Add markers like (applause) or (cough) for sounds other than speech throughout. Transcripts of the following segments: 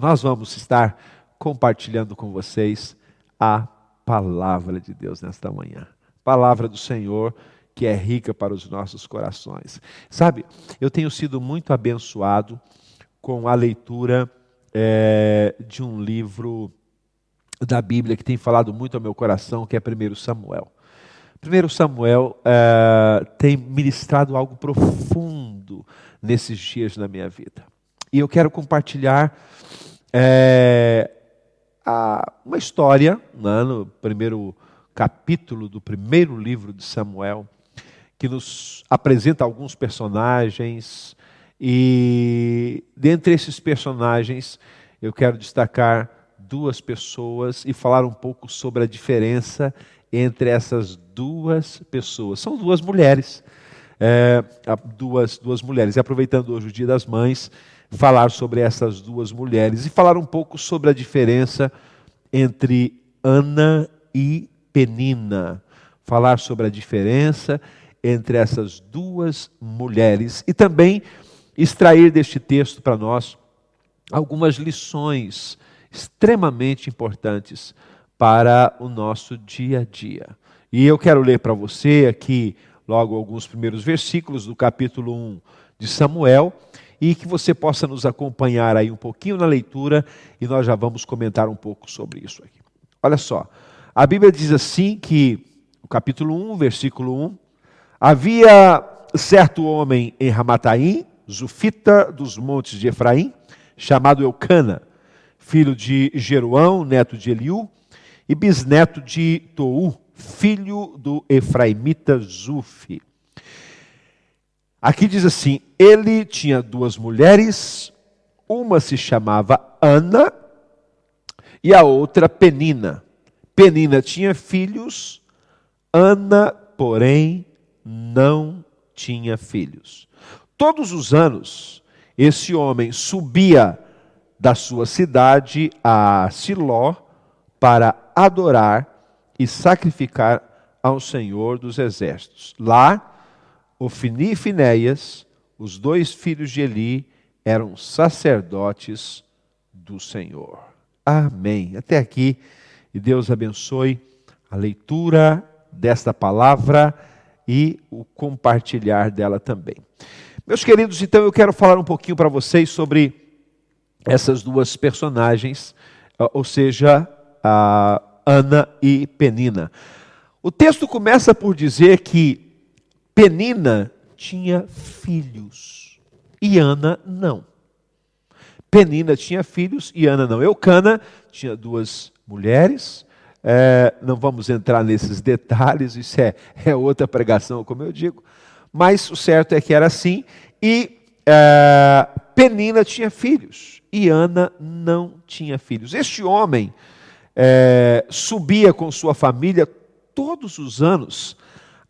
nós vamos estar compartilhando com vocês a palavra de Deus nesta manhã. Palavra do Senhor que é rica para os nossos corações. Sabe, eu tenho sido muito abençoado com a leitura é, de um livro da Bíblia que tem falado muito ao meu coração, que é 1 Samuel. 1 Samuel é, tem ministrado algo profundo nesses dias na minha vida. E eu quero compartilhar é, a, uma história, né, no primeiro capítulo do primeiro livro de Samuel, que nos apresenta alguns personagens, e dentre esses personagens eu quero destacar duas pessoas e falar um pouco sobre a diferença entre essas duas pessoas. São duas mulheres, é, duas, duas mulheres. E aproveitando hoje o Dia das Mães, falar sobre essas duas mulheres e falar um pouco sobre a diferença entre Ana e Penina. Falar sobre a diferença entre essas duas mulheres e também extrair deste texto para nós algumas lições extremamente importantes para o nosso dia a dia. E eu quero ler para você aqui logo alguns primeiros versículos do capítulo 1 de Samuel e que você possa nos acompanhar aí um pouquinho na leitura e nós já vamos comentar um pouco sobre isso aqui. Olha só, a Bíblia diz assim que, no capítulo 1, versículo 1, havia certo homem em Ramataim, Zufita dos montes de Efraim, chamado Eucana, filho de Jeruão, neto de Eliú, e bisneto de Tou, filho do Efraimita Zufi. Aqui diz assim: ele tinha duas mulheres, uma se chamava Ana e a outra Penina. Penina tinha filhos, Ana, porém, não tinha filhos. Todos os anos, esse homem subia da sua cidade a Siló para adorar e sacrificar ao Senhor dos Exércitos. Lá, Ofni e Finéias, os dois filhos de Eli, eram sacerdotes do Senhor. Amém. Até aqui, e Deus abençoe a leitura desta palavra e o compartilhar dela também. Meus queridos, então eu quero falar um pouquinho para vocês sobre essas duas personagens, ou seja, Ana e Penina. O texto começa por dizer que Penina tinha filhos e Ana não. Penina tinha filhos e Ana não. Eucana tinha duas mulheres. É, não vamos entrar nesses detalhes, isso é, (laughs) é, outra pregação, como eu digo. Mas o certo é que era assim. E é, Penina tinha filhos e Ana não tinha filhos. Este homem é, subia com sua família todos os anos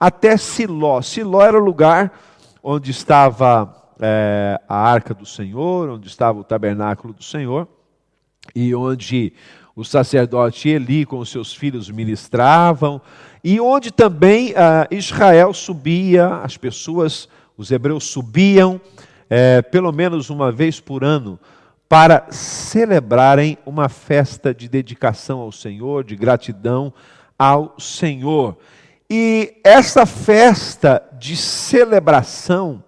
até Siló. Siló era o lugar onde estava é, a arca do Senhor, onde estava o tabernáculo do Senhor, e onde o sacerdote Eli com os seus filhos ministravam, e onde também ah, Israel subia, as pessoas, os hebreus subiam, é, pelo menos uma vez por ano, para celebrarem uma festa de dedicação ao Senhor, de gratidão ao Senhor. E essa festa de celebração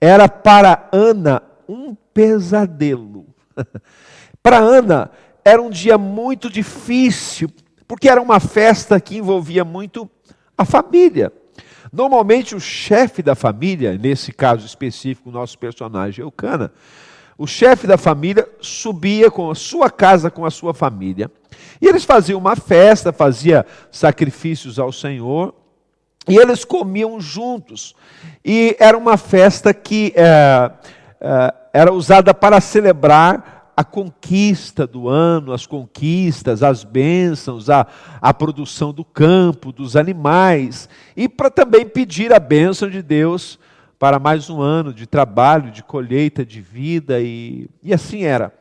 era para Ana um pesadelo. (laughs) para Ana era um dia muito difícil, porque era uma festa que envolvia muito a família. Normalmente o chefe da família, nesse caso específico, o nosso personagem Eucana, o chefe da família subia com a sua casa, com a sua família, e eles faziam uma festa, faziam sacrifícios ao Senhor, e eles comiam juntos. E era uma festa que é, é, era usada para celebrar a conquista do ano, as conquistas, as bênçãos, a, a produção do campo, dos animais, e para também pedir a bênção de Deus para mais um ano de trabalho, de colheita, de vida, e, e assim era.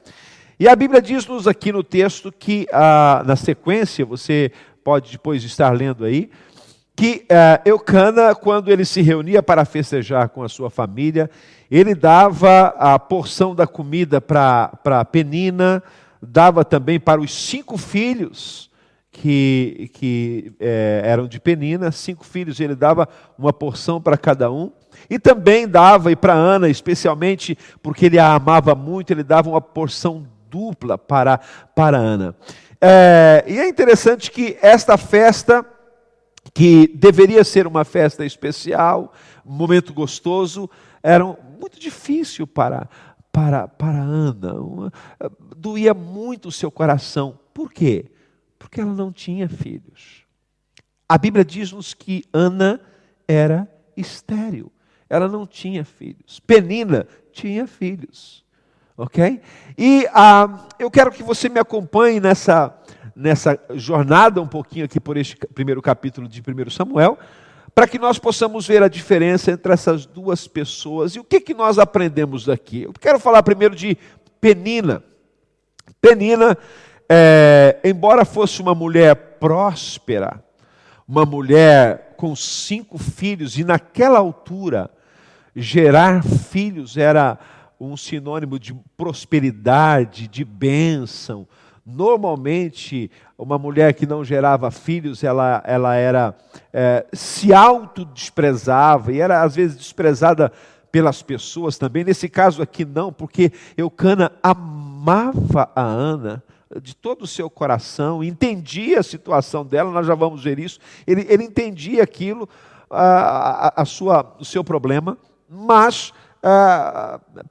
E a Bíblia diz-nos aqui no texto que, ah, na sequência, você pode depois estar lendo aí, que uh, Eucana, quando ele se reunia para festejar com a sua família, ele dava a porção da comida para Penina, dava também para os cinco filhos que, que é, eram de Penina, cinco filhos, ele dava uma porção para cada um. E também dava, e para Ana, especialmente porque ele a amava muito, ele dava uma porção dupla para, para Ana. É, e é interessante que esta festa, que deveria ser uma festa especial, um momento gostoso, era muito difícil para, para, para Ana. doía muito o seu coração. Por quê? Porque ela não tinha filhos. A Bíblia diz-nos que Ana era estéril. Ela não tinha filhos. Penina tinha filhos. Ok? E ah, eu quero que você me acompanhe nessa, nessa jornada um pouquinho aqui por este primeiro capítulo de 1 Samuel, para que nós possamos ver a diferença entre essas duas pessoas e o que, que nós aprendemos daqui. Eu quero falar primeiro de Penina. Penina, é, embora fosse uma mulher próspera, uma mulher com cinco filhos, e naquela altura, gerar filhos era um sinônimo de prosperidade, de bênção. Normalmente, uma mulher que não gerava filhos, ela, ela era é, se autodesprezava e era às vezes desprezada pelas pessoas também. Nesse caso aqui não, porque Eucana amava a Ana de todo o seu coração, entendia a situação dela, nós já vamos ver isso. Ele, ele entendia aquilo, a, a, a sua, o seu problema, mas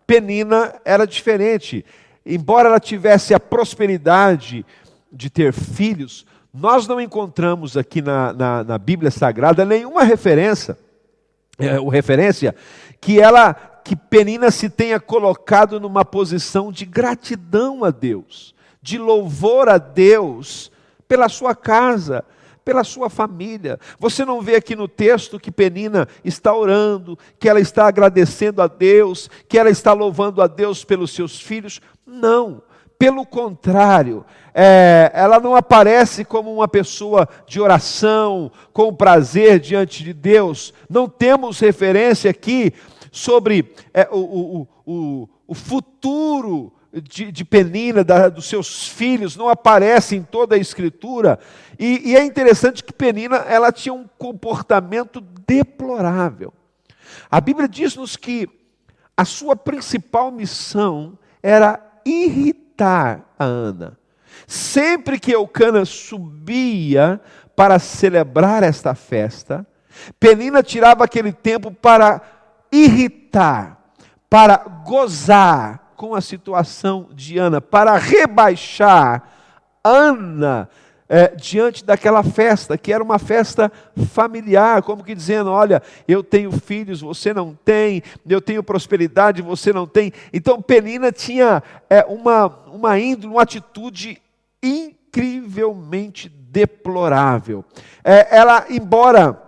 Penina era diferente. Embora ela tivesse a prosperidade de ter filhos, nós não encontramos aqui na, na, na Bíblia Sagrada nenhuma referência, é, ou referência que ela, que Penina se tenha colocado numa posição de gratidão a Deus, de louvor a Deus pela sua casa, pela sua família. Você não vê aqui no texto que Penina está orando, que ela está agradecendo a Deus, que ela está louvando a Deus pelos seus filhos. Não. Pelo contrário, é, ela não aparece como uma pessoa de oração, com prazer diante de Deus. Não temos referência aqui sobre é, o, o, o, o futuro de, de Penina, da, dos seus filhos, não aparece em toda a Escritura. E, e é interessante que Penina ela tinha um comportamento deplorável. A Bíblia diz-nos que a sua principal missão era irritar a Ana. Sempre que Eucana subia para celebrar esta festa, Penina tirava aquele tempo para irritar, para gozar, com a situação de Ana, para rebaixar Ana é, diante daquela festa, que era uma festa familiar, como que dizendo: olha, eu tenho filhos, você não tem, eu tenho prosperidade, você não tem. Então Penina tinha é, uma, uma índole, uma atitude incrivelmente deplorável. É, ela, embora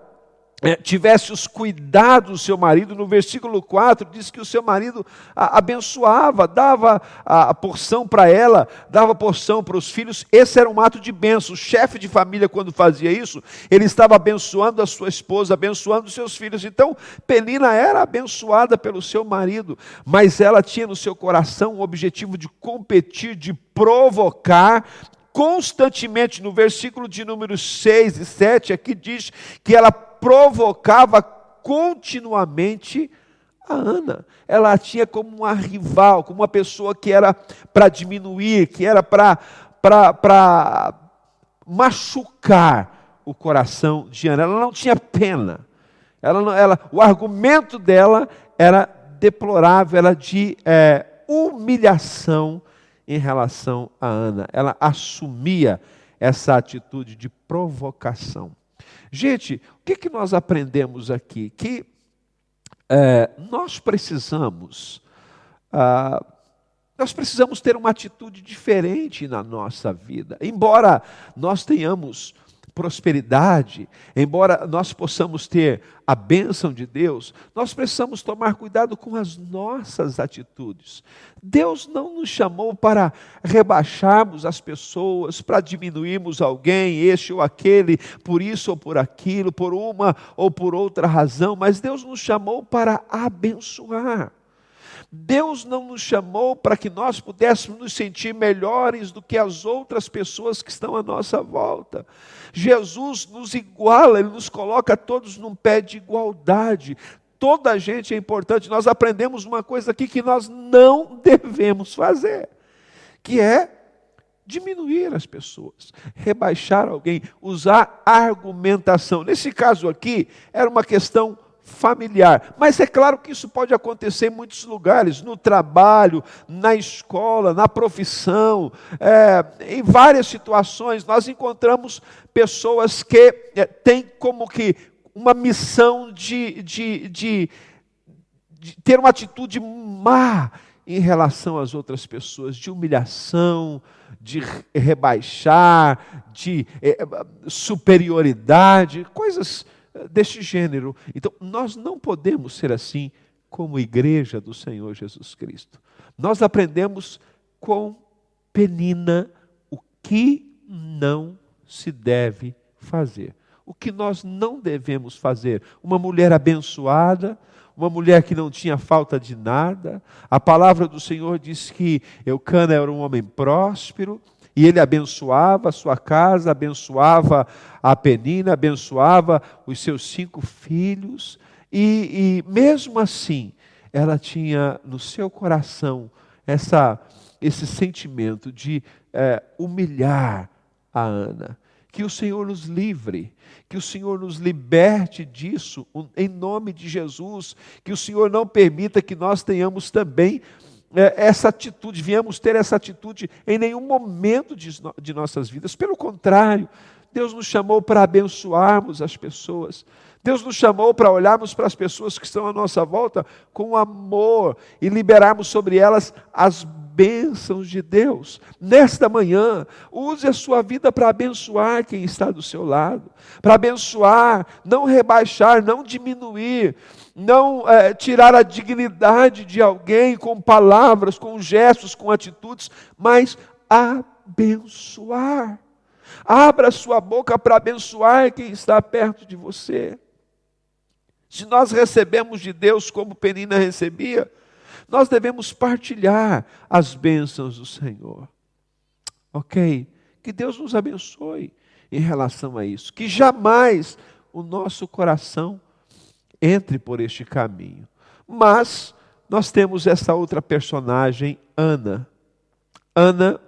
tivesse os cuidados do seu marido, no versículo 4 diz que o seu marido abençoava, dava a, porção para ela, dava porção para os filhos, esse era um ato de bênção. O chefe de família, quando fazia isso, ele estava abençoando a sua esposa, abençoando os seus filhos. Então, Penina era abençoada pelo seu marido, mas ela tinha no seu coração o objetivo de competir, de provocar constantemente, no versículo de número 6 e 7, aqui diz que ela provocava continuamente a Ana. Ela a tinha como uma rival, como uma pessoa que era para diminuir, que era para machucar o coração de Ana. Ela não tinha pena. Ela, não, ela, o argumento dela era deplorável, era de é, humilhação em relação a Ana. Ela assumia essa atitude de provocação. Gente, o que, que nós aprendemos aqui? Que é, nós precisamos, ah, nós precisamos ter uma atitude diferente na nossa vida. Embora nós tenhamos prosperidade, embora nós possamos ter a bênção de Deus, nós precisamos tomar cuidado com as nossas atitudes. Deus não nos chamou para rebaixarmos as pessoas, para diminuirmos alguém, este ou aquele, por isso ou por aquilo, por uma ou por outra razão, mas Deus nos chamou para abençoar. Deus não nos chamou para que nós pudéssemos nos sentir melhores do que as outras pessoas que estão à nossa volta. Jesus nos iguala, Ele nos coloca todos num pé de igualdade. Toda a gente é importante. Nós aprendemos uma coisa aqui que nós não (laughs) devemos fazer, que é diminuir as pessoas, rebaixar alguém, usar argumentação. Nesse caso aqui, era uma questão familiar. Mas é claro que isso pode acontecer em muitos lugares, no trabalho, na escola, na profissão, é, em várias situações. Nós encontramos pessoas que é, têm como que uma missão de, de, de, de ter uma atitude má em relação às outras pessoas, de humilhação, de rebaixar, de é, superioridade, coisas deste gênero. Então, nós não podemos ser assim como igreja do Senhor Jesus Cristo. Nós aprendemos com Penina o que não se deve fazer. O que nós não devemos fazer. Uma mulher abençoada, uma mulher que não tinha falta de nada. A palavra do Senhor diz que Eucana era um homem próspero, e ele abençoava a sua casa, abençoava a Penina, abençoava os seus cinco filhos. E, e mesmo assim, ela tinha no seu coração essa, esse sentimento de é, humilhar a Ana. Que o Senhor nos livre, que o Senhor nos liberte disso, em nome de Jesus. Que o Senhor não permita que nós tenhamos também essa atitude, viemos ter essa atitude em nenhum momento de, de nossas vidas. Pelo contrário, Deus nos chamou para abençoarmos as pessoas. Deus nos chamou para olharmos para as pessoas que estão à nossa volta com amor e liberarmos sobre elas as bênçãos de Deus. Nesta manhã, use a sua vida para abençoar quem está do seu lado, para abençoar, não rebaixar, não diminuir, não é, tirar a dignidade de alguém com palavras, com gestos, com atitudes, mas abençoar. Abra sua boca para abençoar quem está perto de você. Se nós recebemos de Deus como Penina recebia, nós devemos partilhar as bênçãos do Senhor. Ok? Que Deus nos abençoe em relação a isso. Que jamais o nosso coração entre por este caminho. Mas nós temos essa outra personagem, Ana. Ana,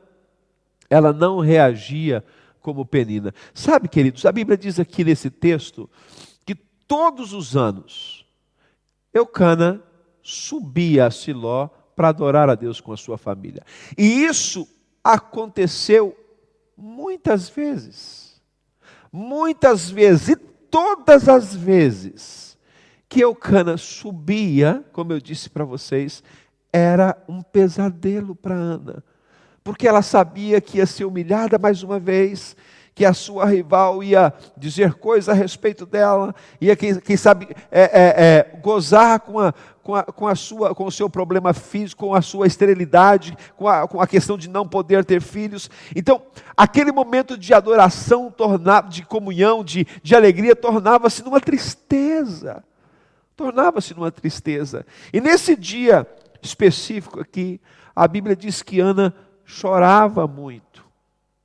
ela não reagia como Penina. Sabe, queridos, a Bíblia diz aqui nesse texto que todos os anos Eucana subia a Siló para adorar a Deus com a sua família. E isso aconteceu muitas vezes. Muitas vezes, e todas as vezes que Eucana subia, como eu disse para vocês, era um pesadelo para Ana, porque ela sabia que ia ser humilhada mais uma vez, que a sua rival ia dizer coisas a respeito dela, ia, quem, quem sabe, é, é, é, gozar com, a, com, a, com, a sua, com o seu problema físico, com a sua esterilidade, com a, com a questão de não poder ter filhos. Então, aquele momento de adoração, tornava, de comunhão, de, de alegria, tornava-se numa tristeza. Tornava-se numa tristeza. E nesse dia específico aqui, a Bíblia diz que Ana chorava muito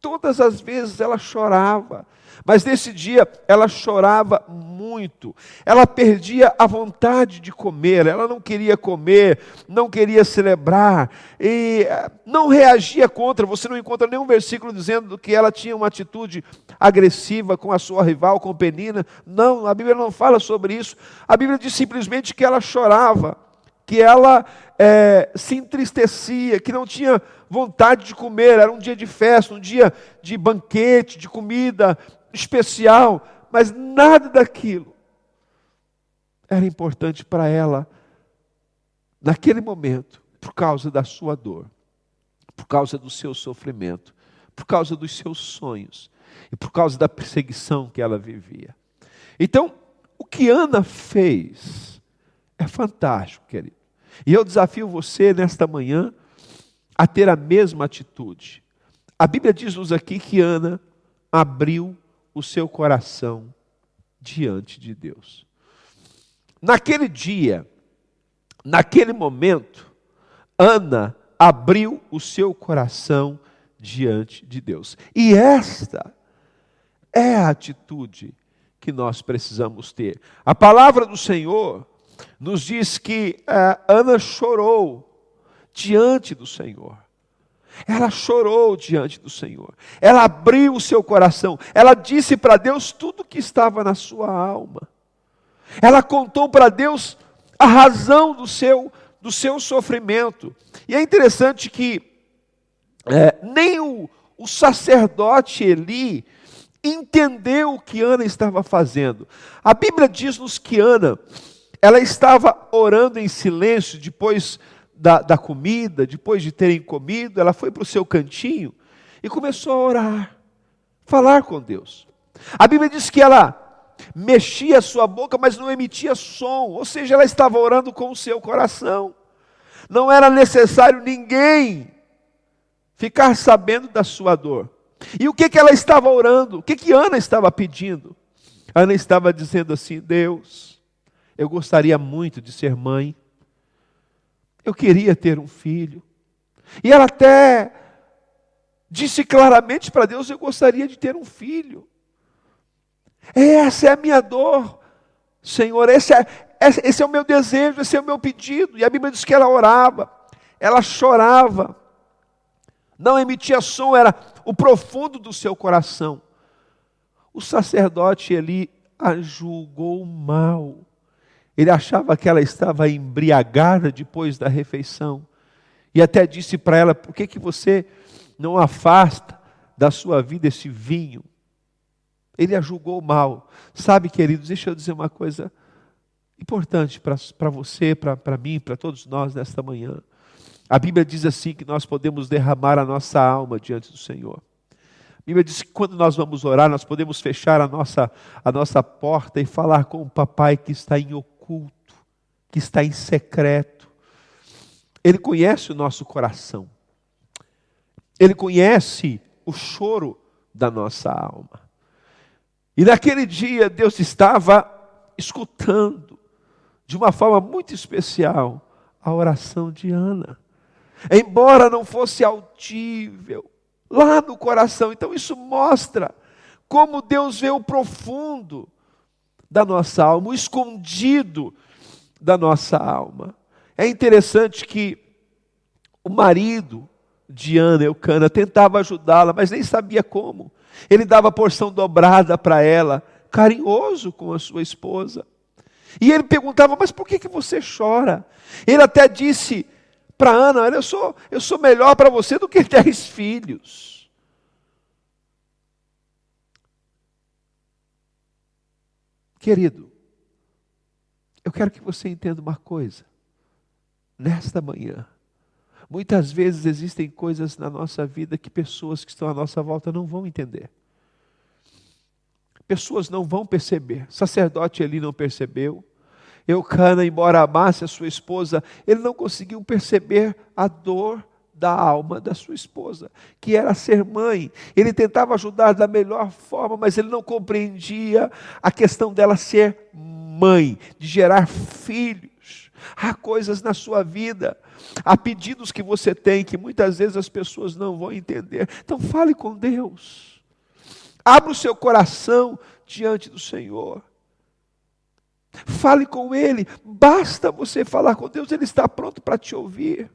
Todas as vezes ela chorava, mas nesse dia ela chorava muito. Ela perdia a vontade de comer, ela não queria comer, não queria celebrar e eh, não reagia contra. Você não encontra nenhum versículo dizendo que ela tinha uma atitude agressiva com a sua rival, com Penina. Não, a Bíblia não fala sobre isso. A Bíblia diz simplesmente que ela chorava, que ela é, se entristecia, que não tinha vontade de comer, era um dia de festa, um dia de banquete, de comida especial, mas nada daquilo era importante para ela naquele momento, por causa da sua dor, por causa do seu sofrimento, por causa dos seus sonhos e por causa da perseguição que ela vivia. Então, o que Ana fez é fantástico, querido. E eu desafio você nesta manhã a ter a mesma atitude. A Bíblia diz-nos aqui que Ana abriu o seu coração diante de Deus. Naquele dia, naquele momento, Ana abriu o seu coração diante de Deus. E esta é a atitude que nós precisamos ter. A palavra do Senhor nos diz que uh, Ana chorou diante do Senhor. Ela chorou diante do Senhor. Ela abriu o seu coração. Ela disse para Deus tudo o que estava na sua alma. Ela contou para Deus a razão do seu, do seu sofrimento. E é interessante que é, nem o, o sacerdote Eli entendeu o que Ana estava fazendo. A Bíblia diz-nos que Ana, ela estava orando em silêncio depois da, da comida, depois de terem comido, ela foi para o seu cantinho e começou a orar, falar com Deus. A Bíblia diz que ela mexia a sua boca, mas não emitia som, ou seja, ela estava orando com o seu coração. Não era necessário ninguém ficar sabendo da sua dor. E o que, que ela estava orando? O que, que Ana estava pedindo? Ana estava dizendo assim: Deus, eu gostaria muito de ser mãe, eu queria ter um filho. E ela até disse claramente para Deus: Eu gostaria de ter um filho. Essa é a minha dor, Senhor, esse é, esse é o meu desejo, esse é o meu pedido. E a Bíblia diz que ela orava, ela chorava, não emitia som, era o profundo do seu coração. O sacerdote ele a julgou mal. Ele achava que ela estava embriagada depois da refeição. E até disse para ela: por que, que você não afasta da sua vida esse vinho? Ele a julgou mal. Sabe, queridos, deixa eu dizer uma coisa importante para você, para mim, para todos nós nesta manhã. A Bíblia diz assim que nós podemos derramar a nossa alma diante do Senhor. A Bíblia diz que quando nós vamos orar, nós podemos fechar a nossa, a nossa porta e falar com o papai que está em oculto, que está em secreto. Ele conhece o nosso coração. Ele conhece o choro da nossa alma. E naquele dia Deus estava escutando de uma forma muito especial a oração de Ana. Embora não fosse audível, lá no coração. Então isso mostra como Deus vê o profundo da nossa alma, o escondido da nossa alma. É interessante que o marido de Ana, Eucana, tentava ajudá-la, mas nem sabia como. Ele dava porção dobrada para ela, carinhoso com a sua esposa. E ele perguntava: Mas por que, que você chora? Ele até disse para Ana: Olha, eu sou, eu sou melhor para você do que (laughs) dez filhos. Querido, eu quero que você entenda uma coisa. Nesta manhã, Muitas vezes existem coisas na nossa vida que pessoas que estão à nossa volta não vão entender. Pessoas não vão perceber. sacerdote ali não percebeu. Eucana, embora amasse a sua esposa, ele não conseguiu perceber a dor da alma da sua esposa, que era ser mãe. Ele tentava ajudar da melhor forma, mas ele não compreendia a questão dela ser mãe, de gerar filhos. Há coisas na sua vida Há pedidos que você tem que muitas vezes as pessoas não vão entender. Então fale com Deus. Abra o seu coração diante do Senhor. Fale com Ele. Basta você falar com Deus, Ele está pronto para te ouvir.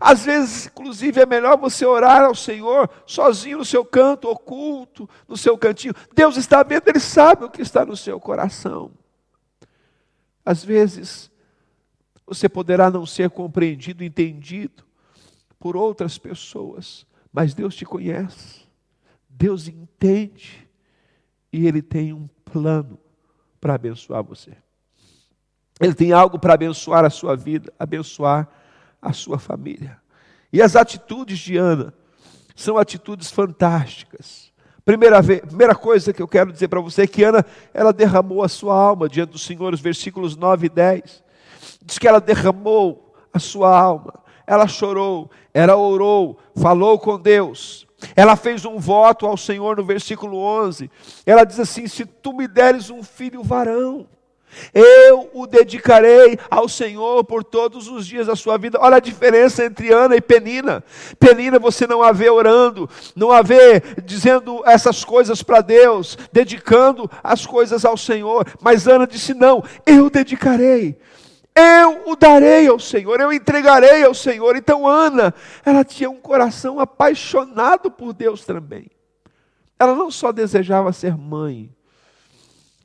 Às vezes, inclusive, é melhor você orar ao Senhor sozinho no seu canto, oculto, no seu cantinho. Deus está vendo, Ele sabe o que está no seu coração. Às vezes, você poderá não ser compreendido, entendido por outras pessoas, mas Deus te conhece, Deus entende e Ele tem um plano para abençoar você. Ele tem algo para abençoar a sua vida, abençoar a sua família. E as atitudes de Ana são atitudes fantásticas. Primeira, vez, primeira coisa que eu quero dizer para você é que Ana, ela derramou a sua alma diante do Senhor, os versículos 9 e 10. Diz que ela derramou a sua alma, ela chorou, ela orou, falou com Deus. Ela fez um voto ao Senhor no versículo 11. Ela diz assim: Se tu me deres um filho varão. Eu o dedicarei ao Senhor por todos os dias da sua vida. Olha a diferença entre Ana e Penina. Penina você não a vê orando, não a vê dizendo essas coisas para Deus, dedicando as coisas ao Senhor. Mas Ana disse: Não, eu dedicarei. Eu o darei ao Senhor, eu entregarei ao Senhor. Então Ana, ela tinha um coração apaixonado por Deus também. Ela não só desejava ser mãe,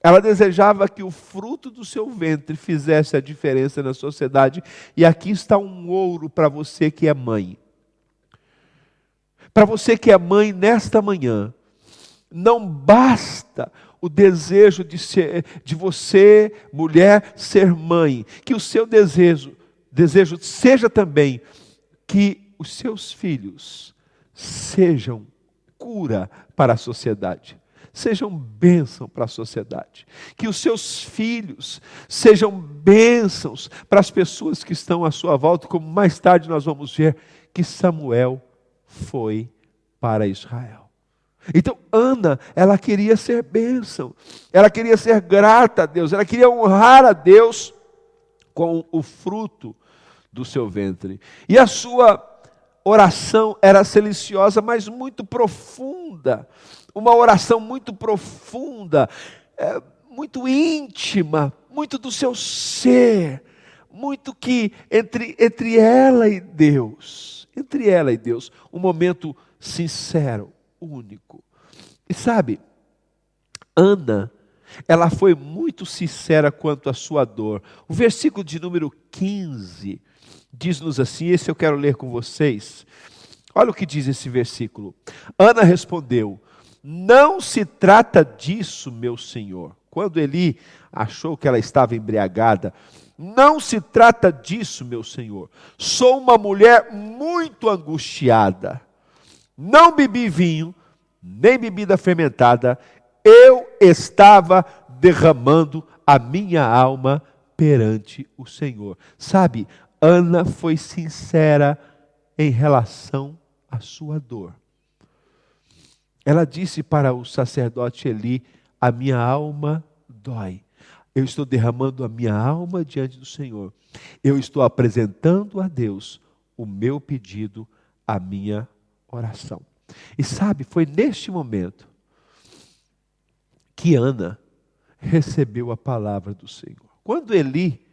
ela desejava que o fruto do seu ventre fizesse a diferença na sociedade. E aqui está um ouro para você que é mãe. Para você que é mãe nesta manhã, não basta o desejo de ser de você, mulher, ser mãe, que o seu desejo, desejo seja também que os seus filhos sejam cura para a sociedade sejam bênção para a sociedade. Que os seus filhos sejam bênçãos para as pessoas que estão à sua volta, como mais tarde nós vamos ver que Samuel foi para Israel. Então, Ana, ela queria ser bênção, ela queria ser grata a Deus, ela queria honrar a Deus com o fruto do seu ventre. E a sua oração era silenciosa, mas muito profunda uma oração muito profunda, é, muito íntima, muito do seu ser, muito que entre, entre ela e Deus, entre ela e Deus, um momento sincero, único. E sabe, Ana, ela foi muito sincera quanto à sua dor. O versículo de número 15 diz-nos assim: esse eu quero ler com vocês. Olha o que diz esse versículo. Ana respondeu: não se trata disso, meu senhor. Quando Eli achou que ela estava embriagada, não se trata disso, meu senhor. Sou uma mulher muito angustiada. Não bebi vinho, nem bebida fermentada. Eu estava derramando a minha alma perante o Senhor. Sabe, Ana foi sincera em relação à sua dor. Ela disse para o sacerdote Eli: A minha alma dói. Eu estou derramando a minha alma diante do Senhor. Eu estou apresentando a Deus o meu pedido, a minha oração. E sabe, foi neste momento que Ana recebeu a palavra do Senhor. Quando Eli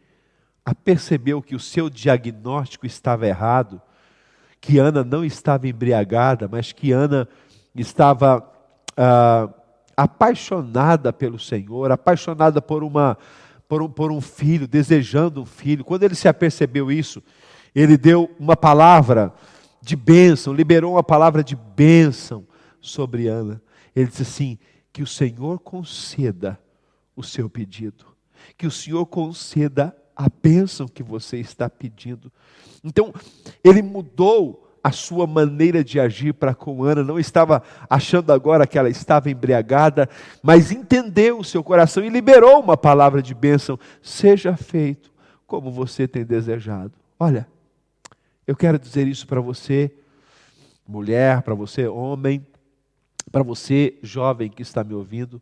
percebeu que o seu diagnóstico estava errado, que Ana não estava embriagada, mas que Ana estava ah, apaixonada pelo Senhor, apaixonada por, uma, por, um, por um filho, desejando um filho. Quando ele se apercebeu isso, ele deu uma palavra de bênção, liberou uma palavra de bênção sobre Ana. Ele disse assim: que o Senhor conceda o seu pedido, que o Senhor conceda a bênção que você está pedindo. Então, ele mudou a sua maneira de agir para com Ana, não estava achando agora que ela estava embriagada, mas entendeu o seu coração e liberou uma palavra de bênção: seja feito como você tem desejado. Olha, eu quero dizer isso para você, mulher, para você, homem, para você, jovem que está me ouvindo,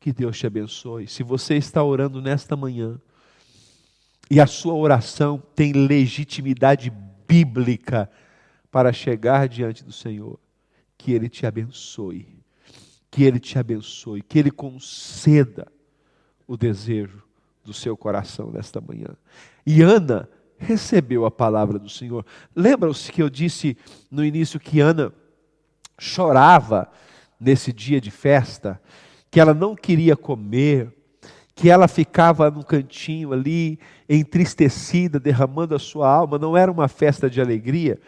que Deus te abençoe. Se você está orando nesta manhã e a sua oração tem legitimidade bíblica, para chegar diante do Senhor. Que Ele te abençoe, que Ele te abençoe, que Ele conceda o desejo do seu coração nesta manhã. E Ana recebeu a palavra do Senhor. Lembram-se que eu disse no início que Ana chorava nesse dia de festa, que ela não queria comer, que ela ficava num cantinho ali, entristecida, derramando a sua alma, não era uma festa de alegria.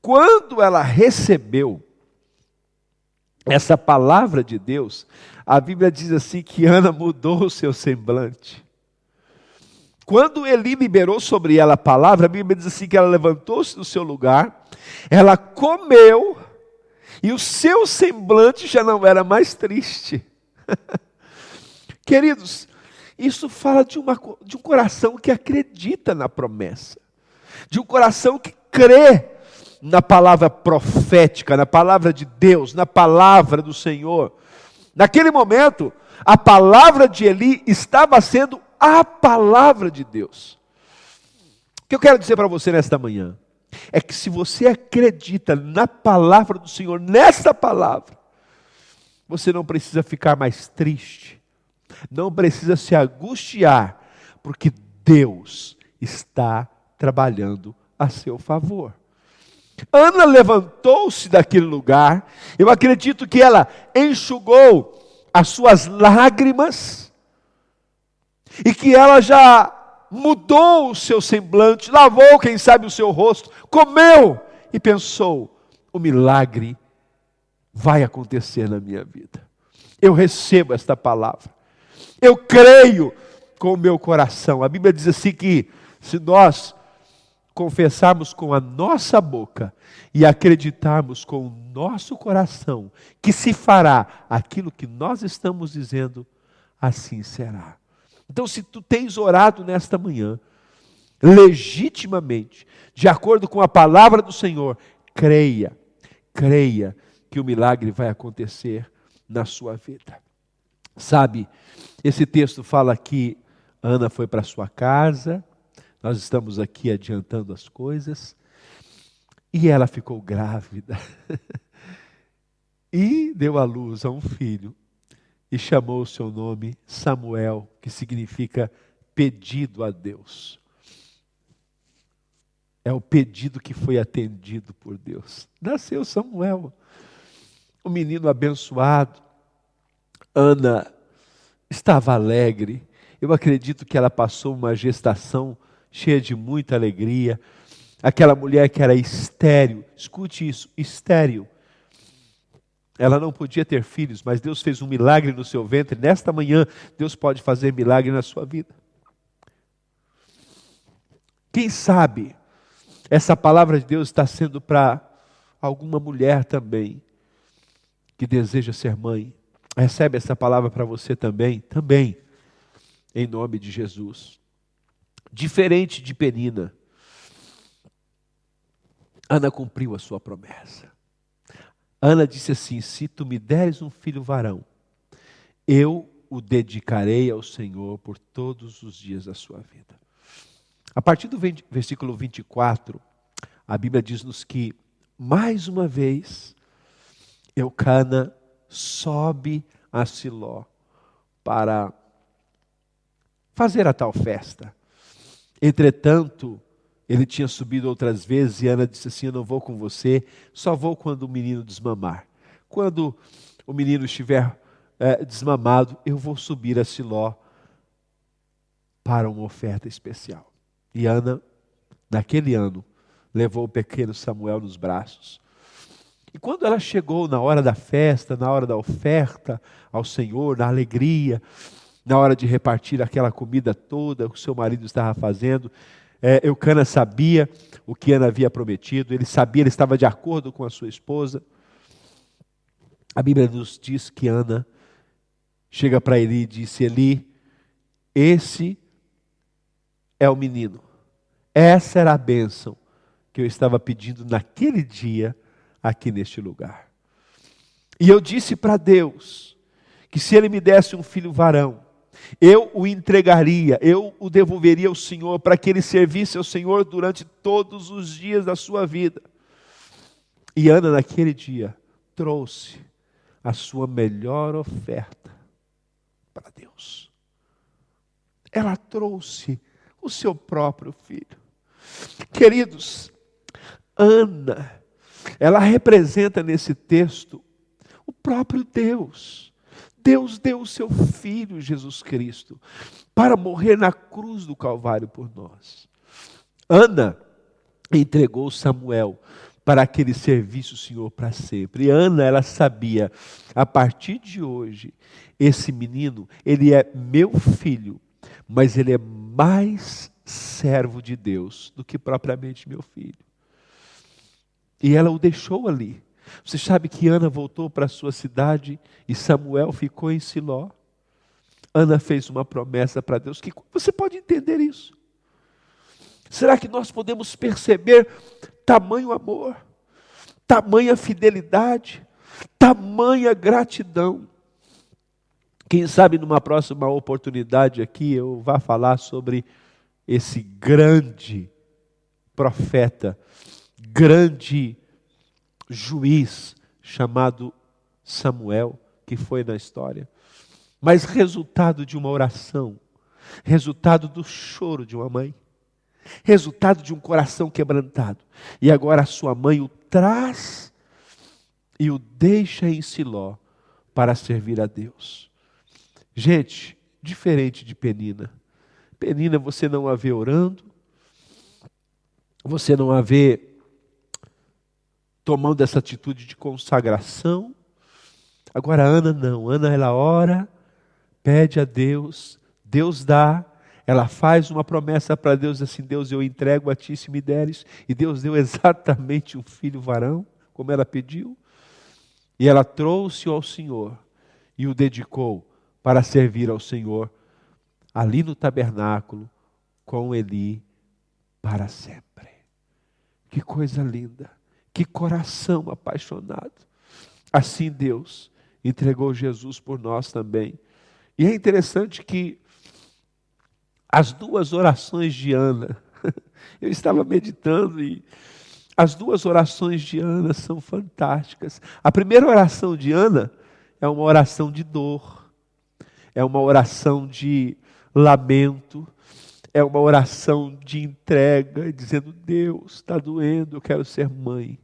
Quando ela recebeu essa palavra de Deus, a Bíblia diz assim que Ana mudou o seu semblante. Quando Eli liberou sobre ela a palavra, a Bíblia diz assim que ela levantou-se do seu lugar, ela comeu, e o seu semblante já não era mais triste. (laughs) Queridos, isso fala de, uma, de um coração que acredita na promessa, de um coração que crê na palavra profética, na palavra de Deus, na palavra do Senhor. Naquele momento, a palavra de Eli estava sendo a palavra de Deus. O que eu quero dizer para você nesta manhã é que se você acredita na palavra do Senhor, nessa palavra, você não precisa ficar mais triste, não precisa se angustiar, porque Deus está trabalhando a seu favor. Ana levantou-se daquele lugar, eu acredito que ela enxugou as suas lágrimas, e que ela já mudou o seu semblante, lavou, quem sabe, o seu rosto, comeu e pensou: o milagre vai acontecer na minha vida. Eu recebo esta palavra, eu creio com o meu coração. A Bíblia diz assim que se nós confessarmos com a nossa boca e acreditarmos com o nosso coração que se fará aquilo que nós estamos dizendo, assim será. Então, se tu tens orado nesta manhã, legitimamente, de acordo com a palavra do Senhor, creia, creia que o milagre vai acontecer na sua vida. Sabe, esse texto fala que Ana foi para sua casa, nós estamos aqui adiantando as coisas. E ela ficou grávida. (laughs) e deu à luz a um filho. E chamou o seu nome Samuel, que significa pedido a Deus. É o pedido que foi atendido por Deus. Nasceu Samuel, um menino abençoado. Ana estava alegre. Eu acredito que ela passou uma gestação cheia de muita alegria. Aquela mulher que era estéril, escute isso, estéril. Ela não podia ter filhos, mas Deus fez um milagre no seu ventre. Nesta manhã, Deus pode fazer milagre na sua vida. Quem sabe essa palavra de Deus está sendo para alguma mulher também que deseja ser mãe. Recebe essa palavra para você também, também, em nome de Jesus. Diferente de Penina, Ana cumpriu a sua promessa. Ana disse assim: Se tu me deres um filho varão, eu o dedicarei ao Senhor por todos os dias da sua vida. A partir do versículo 24, a Bíblia diz-nos que, mais uma vez, Eucana sobe a Siló para fazer a tal festa. Entretanto, ele tinha subido outras vezes e Ana disse assim: Eu não vou com você, só vou quando o menino desmamar. Quando o menino estiver é, desmamado, eu vou subir a Siló para uma oferta especial. E Ana, naquele ano, levou o pequeno Samuel nos braços. E quando ela chegou na hora da festa, na hora da oferta ao Senhor, na alegria, na hora de repartir aquela comida toda que o seu marido estava fazendo. É, Eucana sabia o que Ana havia prometido, ele sabia, ele estava de acordo com a sua esposa. A Bíblia nos diz que Ana chega para Eli e disse: Eli, esse é o menino, essa era a bênção que eu estava pedindo naquele dia, aqui neste lugar. E eu disse para Deus que se ele me desse um filho varão, eu o entregaria, eu o devolveria ao Senhor para que ele servisse ao Senhor durante todos os dias da sua vida. E Ana, naquele dia, trouxe a sua melhor oferta para Deus. Ela trouxe o seu próprio filho. Queridos, Ana, ela representa nesse texto o próprio Deus. Deus deu o seu Filho, Jesus Cristo, para morrer na cruz do Calvário por nós. Ana entregou Samuel para que ele servisse o Senhor para sempre. E Ana, ela sabia, a partir de hoje, esse menino, ele é meu filho, mas ele é mais servo de Deus do que propriamente meu filho. E ela o deixou ali. Você sabe que Ana voltou para sua cidade e Samuel ficou em Siló? Ana fez uma promessa para Deus. Que você pode entender isso? Será que nós podemos perceber tamanho amor, tamanha fidelidade, tamanha gratidão? Quem sabe numa próxima oportunidade aqui eu vá falar sobre esse grande profeta, grande juiz chamado Samuel, que foi na história, mas resultado de uma oração, resultado do choro de uma mãe, resultado de um coração quebrantado. E agora a sua mãe o traz e o deixa em Siló para servir a Deus. Gente, diferente de Penina. Penina você não a vê orando, você não a vê tomando essa atitude de consagração. Agora Ana não, Ana ela ora, pede a Deus, Deus dá, ela faz uma promessa para Deus assim: Deus, eu entrego a ti se me deres. E Deus deu (laughs) exatamente um filho varão, como ela pediu. E ela trouxe ao Senhor e o dedicou para servir ao Senhor ali no tabernáculo com Eli para sempre. Que coisa linda, que coração apaixonado. Assim Deus entregou Jesus por nós também. E é interessante que as duas orações de Ana, (laughs) eu estava meditando e as duas orações de Ana são fantásticas. A primeira oração de Ana é uma oração de dor, é uma oração de lamento, é uma oração de entrega, dizendo: Deus, está doendo, eu quero ser mãe.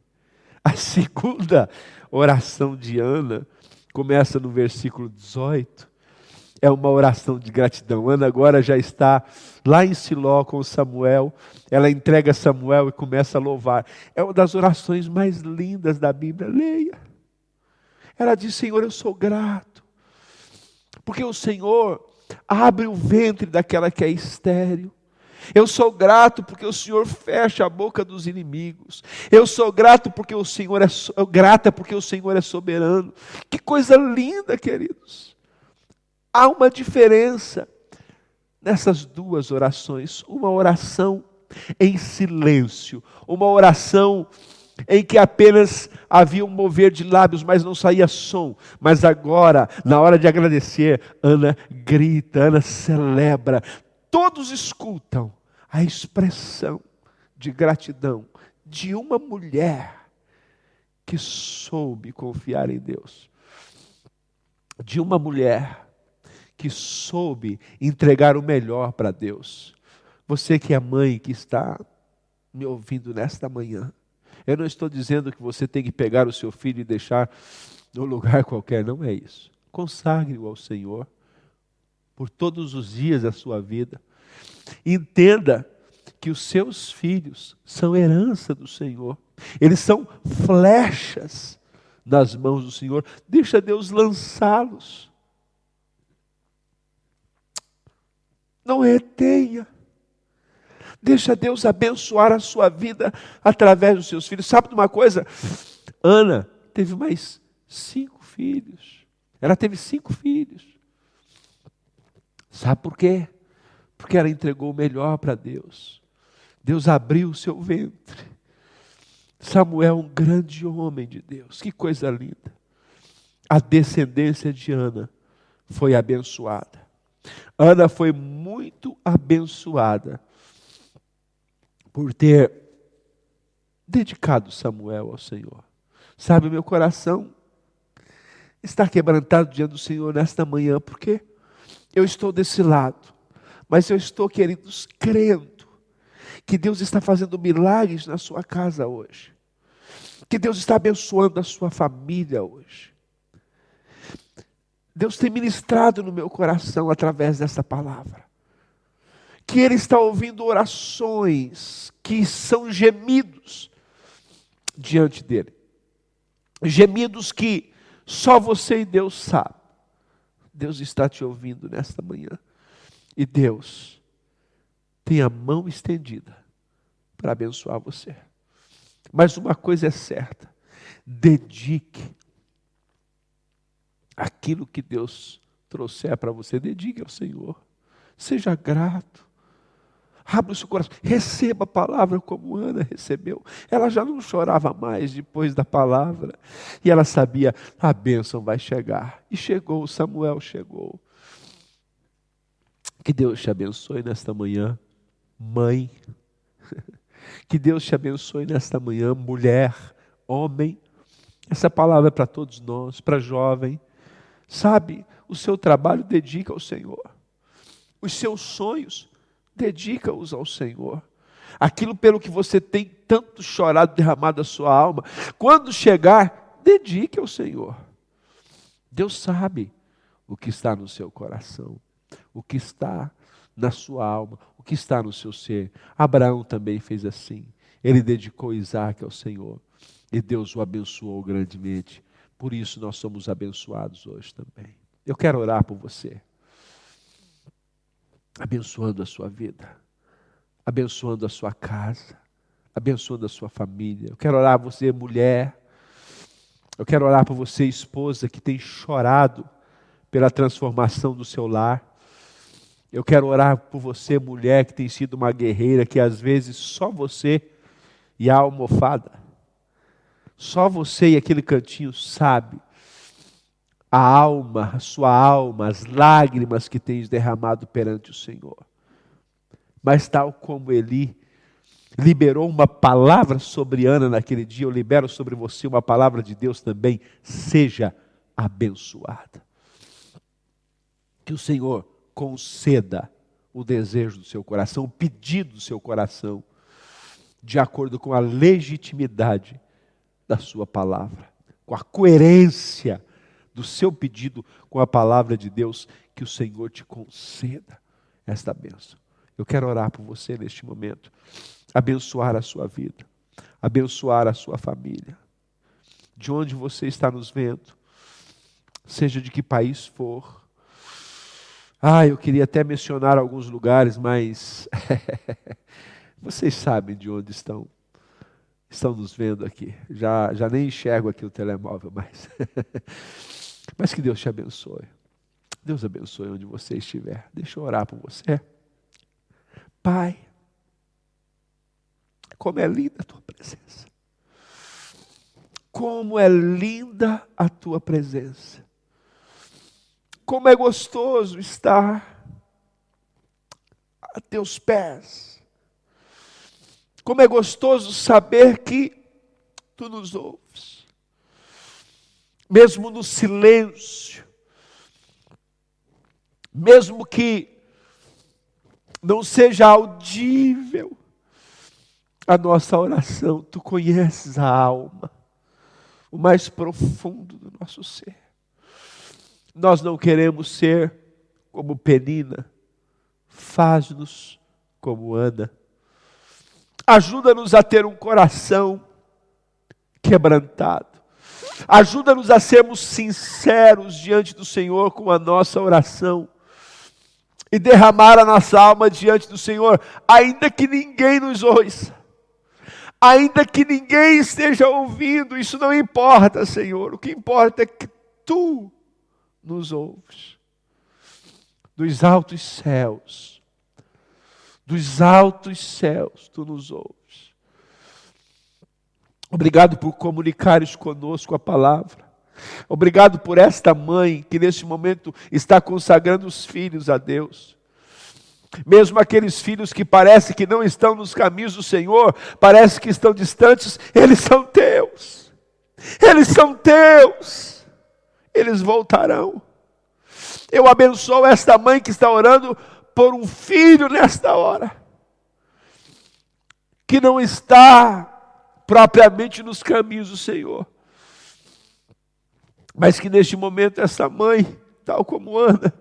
(laughs) A segunda oração de Ana começa no versículo 18. É uma oração de gratidão. Ana agora já está lá em Siló com Samuel. Ela entrega Samuel e começa a louvar. É uma das orações mais lindas da Bíblia. Leia. Ela diz: Senhor, eu sou grato. Porque o Senhor abre o ventre daquela que é estéril. Eu sou grato porque o Senhor fecha a boca dos inimigos. Eu sou grato porque o Senhor é grata porque o Senhor é soberano. Que coisa linda, queridos. Há uma diferença nessas duas orações, uma oração em silêncio, uma oração em que apenas havia um mover de lábios, mas não saía som. Mas agora, na hora de agradecer, Ana grita, Ana celebra. Todos escutam a expressão de gratidão de uma mulher que soube confiar em Deus. De uma mulher que soube entregar o melhor para Deus. Você que é mãe que está me ouvindo nesta manhã, eu não estou dizendo que você tem que pegar o seu filho e deixar num lugar qualquer, não é isso. Consagre-o ao Senhor por todos os dias da sua vida. Entenda que os seus filhos são herança do Senhor. Eles são flechas nas mãos do Senhor. Deixa Deus lançá-los. Não retenha. Deixa Deus abençoar a sua vida através dos seus filhos. Sabe de uma coisa? Ana teve mais cinco filhos. Ela teve cinco filhos. Sabe por quê? Porque ela entregou o melhor para Deus. Deus abriu o seu ventre. Samuel, um grande homem de Deus. Que coisa linda. A descendência de Ana foi abençoada. Ana foi muito abençoada por ter dedicado Samuel ao Senhor. Sabe, meu coração está quebrantado diante do Senhor nesta manhã, porque eu estou desse lado, mas eu estou, queridos, crendo que Deus está fazendo milagres na sua casa hoje, que Deus está abençoando a sua família hoje. Deus tem ministrado no meu coração através dessa palavra que ele está ouvindo orações que são gemidos diante dele. Gemidos que só você e Deus sabe. Deus está te ouvindo nesta manhã. E Deus tem a mão estendida para abençoar você. Mas uma coisa é certa: dedique aquilo que Deus trouxer para você, dedique ao Senhor. Seja grato. Abra o seu coração, receba a palavra como Ana recebeu. Ela já não chorava mais depois da palavra. E ela sabia, a bênção vai chegar. E chegou, Samuel chegou. Que Deus te abençoe nesta manhã, mãe. (laughs) Que Deus te abençoe nesta manhã, mulher, homem. Essa palavra é para todos nós, para jovem. Sabe, o seu trabalho dedica ao Senhor. Os seus sonhos dedica-os ao Senhor. Aquilo pelo que você tem tanto chorado, derramado a sua alma, quando chegar, dedique ao Senhor. Deus sabe o que está no seu coração, o que está na sua alma, o que está no seu ser. Abraão também fez assim. Ele dedicou Isaac ao Senhor e Deus o abençoou grandemente. Por isso nós somos abençoados hoje também. Eu quero orar por você abençoando a sua vida, abençoando a sua casa, abençoando a sua família. Eu quero orar por você, mulher. Eu quero orar por você, esposa, que tem chorado pela transformação do seu lar. Eu quero orar por você, mulher, que tem sido uma guerreira, que às vezes só você e a almofada, só você e aquele cantinho sabe a alma, a sua alma, as lágrimas que tens derramado perante o Senhor. Mas tal como Eli liberou uma palavra sobre Ana naquele dia, eu libero sobre você uma palavra de Deus também, seja abençoada. Que o Senhor conceda o desejo do seu coração, o pedido do seu coração, de acordo com a legitimidade da sua palavra, com a coerência do seu pedido com a palavra de Deus, que o Senhor te conceda esta bênção. Eu quero orar por você neste momento, abençoar a sua vida, abençoar a sua família. De onde você está nos vendo, seja de que país for. Ah, eu queria até mencionar alguns lugares, mas (laughs) vocês sabem de onde estão estão nos vendo aqui. Já, já nem enxergo aqui o telemóvel mais. (laughs) Mas que Deus te abençoe. Deus abençoe onde você estiver. Deixa eu orar por você. Pai, como é linda a tua presença. Como é linda a tua presença. Como é gostoso estar a teus pés. Como é gostoso saber que tu nos ouves mesmo no silêncio, mesmo que não seja audível a nossa oração, tu conheces a alma, o mais profundo do nosso ser. Nós não queremos ser como Penina, faz-nos como Ana. Ajuda-nos a ter um coração quebrantado Ajuda-nos a sermos sinceros diante do Senhor com a nossa oração e derramar a nossa alma diante do Senhor, ainda que ninguém nos ouça, ainda que ninguém esteja ouvindo, isso não importa, Senhor. O que importa é que tu nos ouves dos altos céus, dos altos céus, tu nos ouves. Obrigado por comunicares conosco a palavra. Obrigado por esta mãe que neste momento está consagrando os filhos a Deus. Mesmo aqueles filhos que parece que não estão nos caminhos do Senhor, parece que estão distantes, eles são teus. Eles são teus. Eles voltarão. Eu abençoo esta mãe que está orando por um filho nesta hora, que não está propriamente nos caminhos do Senhor. Mas que neste momento essa mãe, tal como Ana,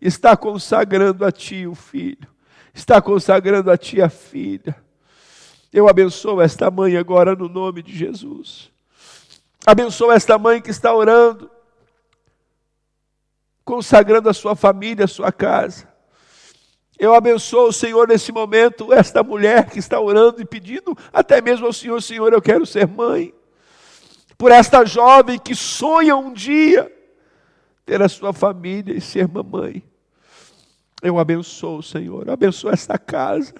está consagrando a ti o filho, está consagrando a ti a filha. Eu abençoo esta mãe agora no nome de Jesus. Abençoo esta mãe que está orando, consagrando a sua família, a sua casa. Eu abençoo, Senhor, nesse momento, esta mulher que está orando e pedindo, até mesmo ao Senhor, Senhor, eu quero ser mãe. Por esta jovem que sonha um dia ter a sua família e ser mamãe. Eu abençoo, Senhor, eu abençoo esta casa.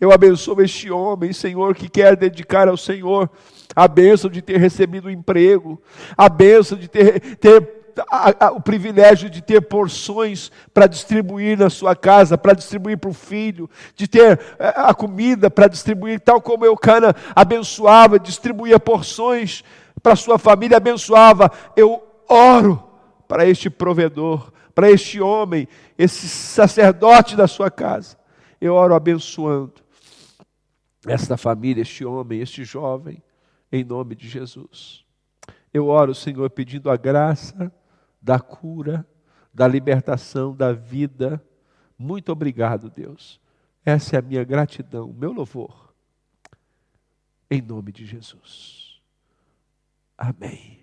Eu abençoo este homem, Senhor, que quer dedicar ao Senhor a bênção de ter recebido um emprego, a bênção de ter, ter a, a, o privilégio de ter porções para distribuir na sua casa, para distribuir para o filho, de ter eh, a comida para distribuir, tal como Eucana abençoava, distribuía porções para sua família, abençoava. Eu oro para este provedor, para este homem, esse sacerdote da sua casa. Eu oro abençoando esta família, este homem, este jovem, em nome de Jesus. Eu oro, Senhor, pedindo a graça da cura, da libertação, da vida. Muito obrigado, Deus. Essa é a minha gratidão, meu louvor. Em nome de Jesus. Amém.